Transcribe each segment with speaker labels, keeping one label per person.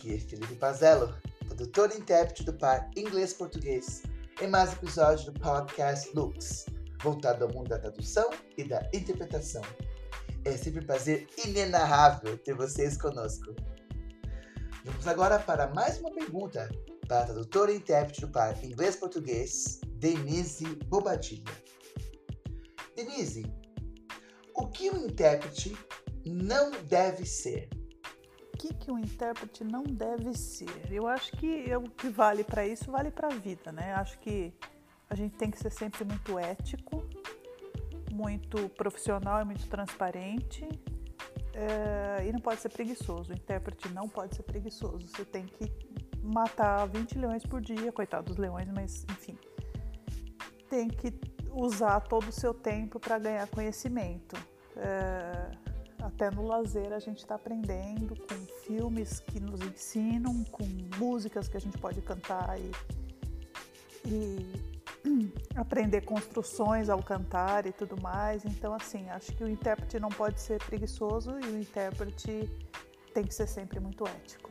Speaker 1: Aqui é Felipe Pazello, tradutor e intérprete do par inglês-português, em mais episódios do podcast Lux, voltado ao mundo da tradução e da interpretação. É sempre um prazer inenarrável ter vocês conosco. Vamos agora para mais uma pergunta para a tradutora e intérprete do par inglês-português, Denise Bobadilha. Denise, o que um intérprete não deve ser?
Speaker 2: Que, que um intérprete não deve ser? Eu acho que o que vale para isso vale para a vida, né? Acho que a gente tem que ser sempre muito ético, muito profissional e muito transparente. É, e não pode ser preguiçoso. O intérprete não pode ser preguiçoso. Você tem que matar 20 leões por dia, coitado dos leões, mas enfim. Tem que usar todo o seu tempo para ganhar conhecimento. É, até no lazer a gente está aprendendo com filmes que nos ensinam, com músicas que a gente pode cantar e, e aprender construções ao cantar e tudo mais. Então, assim, acho que o intérprete não pode ser preguiçoso e o intérprete tem que ser sempre muito ético.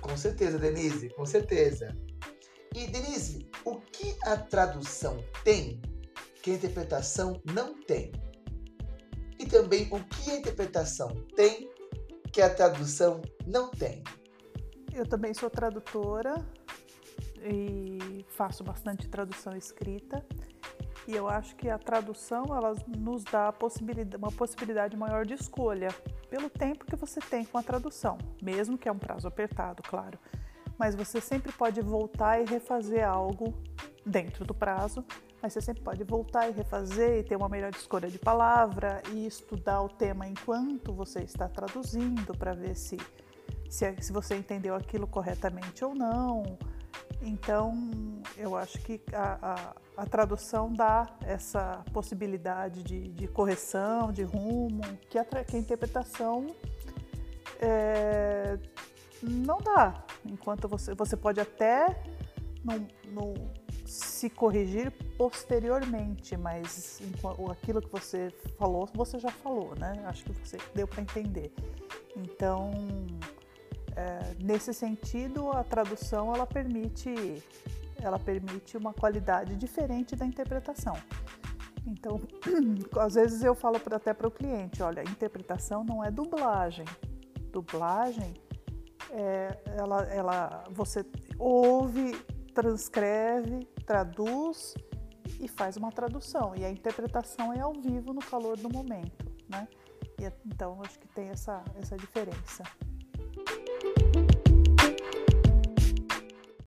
Speaker 1: Com certeza, Denise, com certeza. E, Denise, o que a tradução tem que a interpretação não tem? Também o que a interpretação tem que a tradução não tem?
Speaker 2: Eu também sou tradutora e faço bastante tradução escrita. E eu acho que a tradução ela nos dá possibilidade, uma possibilidade maior de escolha pelo tempo que você tem com a tradução, mesmo que é um prazo apertado, claro mas você sempre pode voltar e refazer algo dentro do prazo, mas você sempre pode voltar e refazer e ter uma melhor escolha de palavra e estudar o tema enquanto você está traduzindo para ver se, se, se, você entendeu aquilo corretamente ou não. Então, eu acho que a, a, a tradução dá essa possibilidade de, de correção, de rumo, que a, que a interpretação é, não dá. Enquanto você, você pode até não, não se corrigir posteriormente, mas aquilo que você falou, você já falou, né? Acho que você deu para entender. Então, é, nesse sentido, a tradução ela permite, ela permite uma qualidade diferente da interpretação. Então, às vezes eu falo até para o cliente, olha, interpretação não é dublagem. Dublagem é, ela, ela, você ouve, transcreve, traduz e faz uma tradução. E a interpretação é ao vivo, no calor do momento, né? E, então, acho que tem essa, essa diferença.